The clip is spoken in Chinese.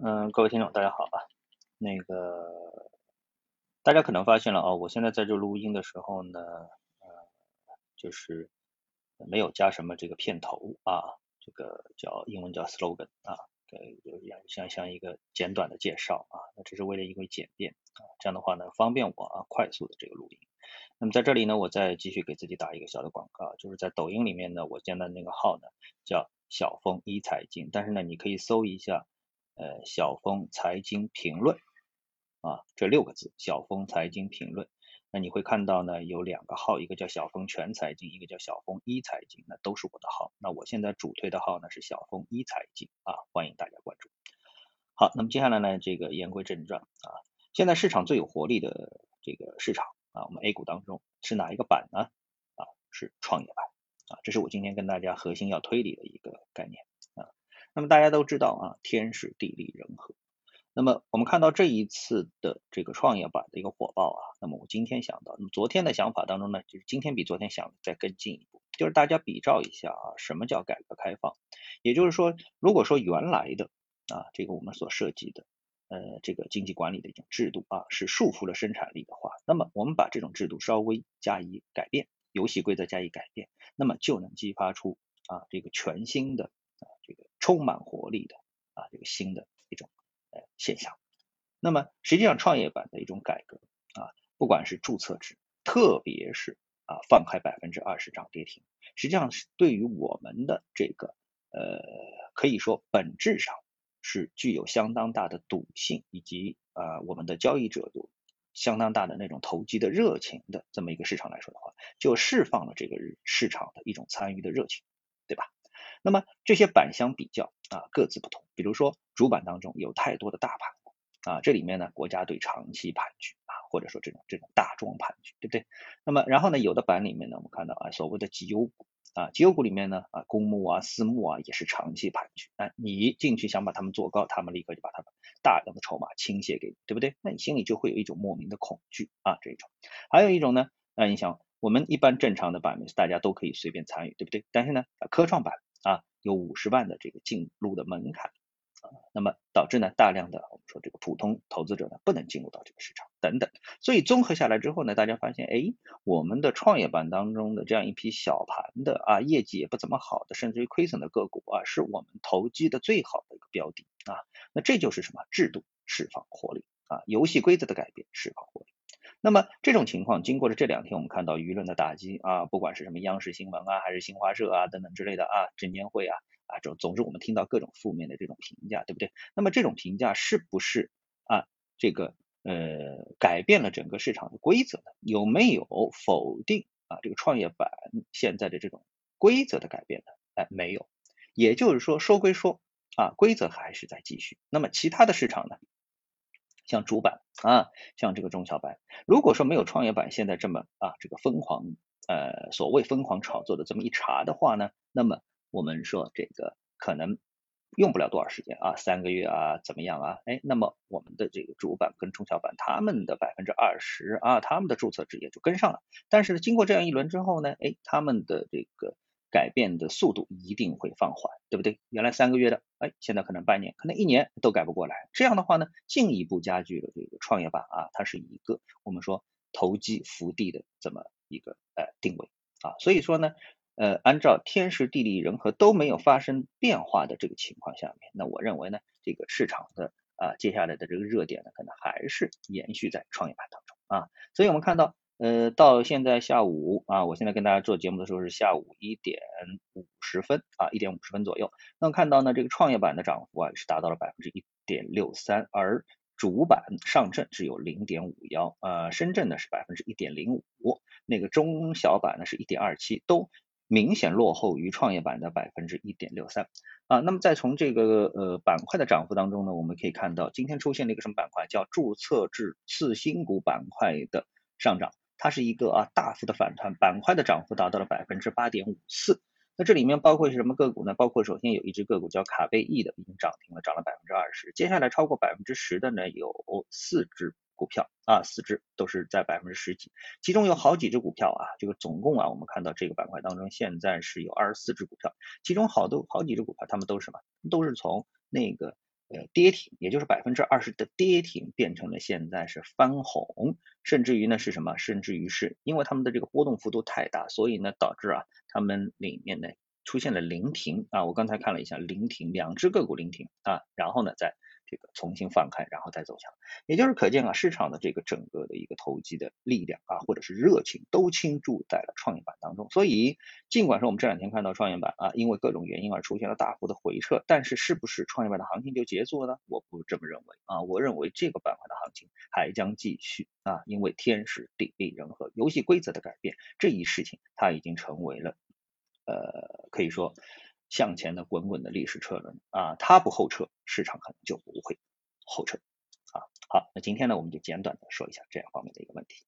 嗯，各位听众，大家好啊。那个，大家可能发现了啊，我现在在这录音的时候呢，呃，就是没有加什么这个片头啊，这个叫英文叫 slogan 啊，有点像像一个简短的介绍啊。那只是为了一个简便啊，这样的话呢，方便我啊快速的这个录音。那么在这里呢，我再继续给自己打一个小的广告，就是在抖音里面呢，我建的那个号呢叫小峰一财经，但是呢，你可以搜一下。呃，小峰财经评论啊，这六个字，小峰财经评论，那你会看到呢，有两个号，一个叫小峰全财经，一个叫小峰一财经，那都是我的号。那我现在主推的号呢是小峰一财经啊，欢迎大家关注。好，那么接下来呢，这个言归正传啊，现在市场最有活力的这个市场啊，我们 A 股当中是哪一个板呢？啊，是创业板啊，这是我今天跟大家核心要推理的一个概念啊。那么大家都知道啊，天时地利人和。那么我们看到这一次的这个创业板的一个火爆啊，那么我今天想到，那么昨天的想法当中呢，就是今天比昨天想再更进一步，就是大家比照一下啊，什么叫改革开放？也就是说，如果说原来的啊，这个我们所涉及的呃这个经济管理的一种制度啊，是束缚了生产力的话，那么我们把这种制度稍微加以改变，游戏规则加以改变，那么就能激发出啊这个全新的。充满活力的啊，这个新的一种呃现象。那么实际上创业板的一种改革啊，不管是注册制，特别是啊放开百分之二十涨跌停，实际上是对于我们的这个呃可以说本质上是具有相当大的赌性，以及啊我们的交易者有相当大的那种投机的热情的这么一个市场来说的话，就释放了这个市场的一种参与的热情，对吧？那么这些板相比较啊，各自不同。比如说主板当中有太多的大盘股啊，这里面呢国家队长期盘踞啊，或者说这种这种大庄盘踞，对不对？那么然后呢，有的板里面呢，我们看到啊，所谓的绩优股啊，绩优股里面呢啊，公募啊、私募啊也是长期盘踞。哎，你进去想把他们做高，他们立刻就把他们大量的筹码倾泻给你，对不对？那你心里就会有一种莫名的恐惧啊，这一种。还有一种呢，那你想，我们一般正常的板面大家都可以随便参与，对不对？但是呢，科创板啊，有五十万的这个进入的门槛啊，那么导致呢大量的我们说这个普通投资者呢不能进入到这个市场等等，所以综合下来之后呢，大家发现哎，我们的创业板当中的这样一批小盘的啊，业绩也不怎么好的，甚至于亏损的个股啊，是我们投机的最好的一个标的啊，那这就是什么制度释放活力啊，游戏规则的改变释放活力。那么这种情况，经过了这两天，我们看到舆论的打击啊，不管是什么央视新闻啊，还是新华社啊等等之类的啊，证监会啊啊，总总之我们听到各种负面的这种评价，对不对？那么这种评价是不是啊这个呃改变了整个市场的规则呢？有没有否定啊这个创业板现在的这种规则的改变呢？哎，没有。也就是说，说归说啊，规则还是在继续。那么其他的市场呢？像主板啊，像这个中小板，如果说没有创业板现在这么啊这个疯狂呃所谓疯狂炒作的这么一茬的话呢，那么我们说这个可能用不了多少时间啊，三个月啊怎么样啊？哎，那么我们的这个主板跟中小板，他们的百分之二十啊，他们的注册制也就跟上了。但是经过这样一轮之后呢，哎，他们的这个。改变的速度一定会放缓，对不对？原来三个月的，哎，现在可能半年，可能一年都改不过来。这样的话呢，进一步加剧了这个创业板啊，它是一个我们说投机伏地的这么一个呃定位啊。所以说呢，呃，按照天时地利人和都没有发生变化的这个情况下面，那我认为呢，这个市场的啊接下来的这个热点呢，可能还是延续在创业板当中啊。所以我们看到。呃，到现在下午啊，我现在跟大家做节目的时候是下午一点五十分啊，一点五十分左右。那么看到呢，这个创业板的涨幅啊是达到了百分之一点六三，而主板上证只有零点五幺，呃，深圳呢是百分之一点零五，那个中小板呢是一点二七，都明显落后于创业板的百分之一点六三啊。那么再从这个呃板块的涨幅当中呢，我们可以看到今天出现了一个什么板块，叫注册制次新股板块的上涨。它是一个啊大幅的反弹，板块的涨幅达到了百分之八点五四。那这里面包括是什么个股呢？包括首先有一只个股叫卡贝易的，已经涨停了，涨了百分之二十。接下来超过百分之十的呢有四只股票啊，四只都是在百分之十几。其中有好几只股票啊，这个总共啊，我们看到这个板块当中现在是有二十四只股票，其中好多好几只股票，它们都是什么？都是从那个呃跌停，也就是百分之二十的跌停变成了现在是翻红，甚至于呢是什么？甚至于是因为他们的这个波动幅度太大，所以呢导致啊他们里面呢出现了临停啊，我刚才看了一下临停，两只个股临停啊，然后呢再。这个重新放开，然后再走强，也就是可见啊，市场的这个整个的一个投机的力量啊，或者是热情都倾注在了创业板当中。所以，尽管说我们这两天看到创业板啊，因为各种原因而出现了大幅的回撤，但是是不是创业板的行情就结束了呢？我不这么认为啊，我认为这个板块的行情还将继续啊，因为天时地利人和，游戏规则的改变这一事情，它已经成为了呃，可以说。向前的滚滚的历史车轮啊，它不后撤，市场可能就不会后撤啊。好，那今天呢，我们就简短的说一下这样方面的一个问题。